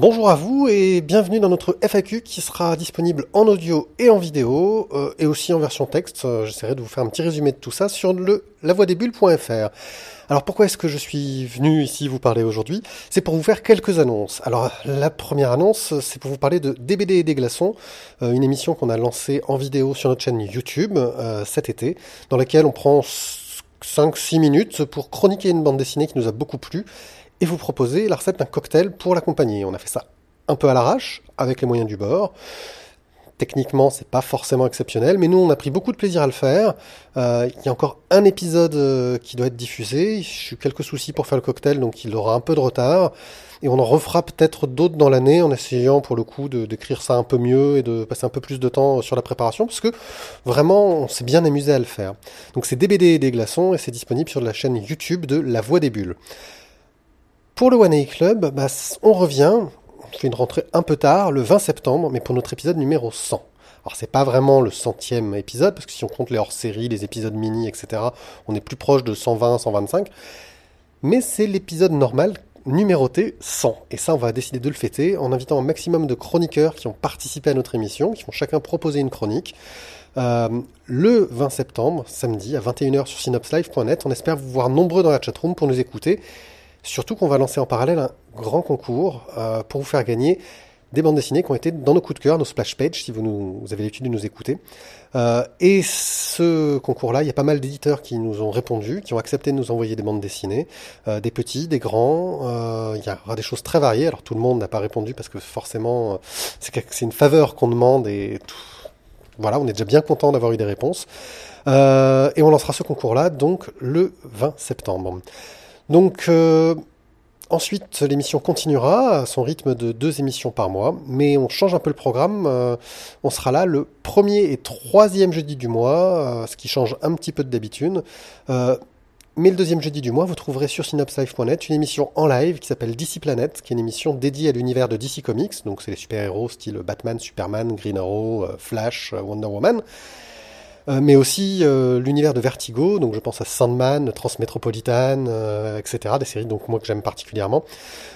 Bonjour à vous et bienvenue dans notre FAQ qui sera disponible en audio et en vidéo euh, et aussi en version texte. Euh, J'essaierai de vous faire un petit résumé de tout ça sur le. Alors pourquoi est-ce que je suis venu ici vous parler aujourd'hui? C'est pour vous faire quelques annonces. Alors la première annonce, c'est pour vous parler de DBD et des glaçons, euh, une émission qu'on a lancée en vidéo sur notre chaîne YouTube cet été, dans laquelle on prend 5-6 minutes pour chroniquer une bande dessinée qui nous a beaucoup plu et vous proposer la recette d'un cocktail pour l'accompagner. On a fait ça un peu à l'arrache, avec les moyens du bord. Techniquement, c'est pas forcément exceptionnel, mais nous, on a pris beaucoup de plaisir à le faire. Euh, il y a encore un épisode euh, qui doit être diffusé. J'ai eu quelques soucis pour faire le cocktail, donc il aura un peu de retard. Et on en refera peut-être d'autres dans l'année en essayant pour le coup d'écrire ça un peu mieux et de passer un peu plus de temps sur la préparation, parce que vraiment, on s'est bien amusé à le faire. Donc c'est DBD et des glaçons, et c'est disponible sur la chaîne YouTube de La Voix des Bulles. Pour le One A Club, bah, on revient, on fait une rentrée un peu tard, le 20 septembre, mais pour notre épisode numéro 100. Alors c'est pas vraiment le centième épisode, parce que si on compte les hors-séries, les épisodes mini, etc., on est plus proche de 120, 125. Mais c'est l'épisode normal numéroté 100. Et ça, on va décider de le fêter en invitant un maximum de chroniqueurs qui ont participé à notre émission, qui vont chacun proposer une chronique. Euh, le 20 septembre, samedi, à 21h sur synopslive.net. On espère vous voir nombreux dans la chatroom pour nous écouter. Surtout qu'on va lancer en parallèle un grand concours euh, pour vous faire gagner des bandes dessinées qui ont été dans nos coups de cœur, nos splash pages, si vous, avez l'habitude de nous écouter. Euh, et ce concours-là, il y a pas mal d'éditeurs qui nous ont répondu, qui ont accepté de nous envoyer des bandes dessinées, euh, des petits, des grands. Il y aura des choses très variées. Alors tout le monde n'a pas répondu parce que forcément, c'est une faveur qu'on demande et voilà, on est déjà bien content d'avoir eu des réponses. Et on lancera ce concours-là donc le 20 septembre. Donc euh, ensuite, l'émission continuera à son rythme de deux émissions par mois, mais on change un peu le programme. Euh, on sera là le premier et troisième jeudi du mois, euh, ce qui change un petit peu de d'habitude. Mais le deuxième jeudi du mois, vous trouverez sur synopslive.net une émission en live qui s'appelle DC Planet, qui est une émission dédiée à l'univers de DC Comics. Donc c'est les super-héros style Batman, Superman, Green Arrow, Flash, Wonder Woman. Euh, mais aussi euh, l'univers de Vertigo, donc je pense à Sandman, Transmetropolitan, euh, etc. Des séries donc moi que j'aime particulièrement.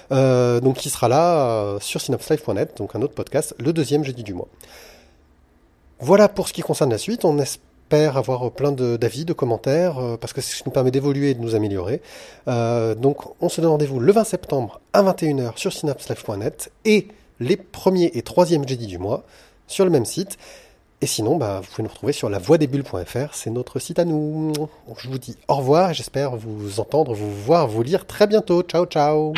Donc qui sera là sur synopslive.net, donc un autre podcast, le deuxième jeudi du mois. Voilà pour ce qui concerne la suite. On espère avoir plein de- d'avis, de, commentaires, euh, parce que qui nous permet d'évoluer et de nous améliorer. Donc on se donne rendez-vous le 20 septembre à 21h sur synapslive.net et les premiers et troisièmes jeudis du mois sur le même site. Et sinon, bah, vous pouvez nous retrouver sur lavoidesbulles.fr, c'est notre site à nous. Je vous dis au revoir et j'espère vous entendre, vous voir, vous lire très bientôt. Ciao, ciao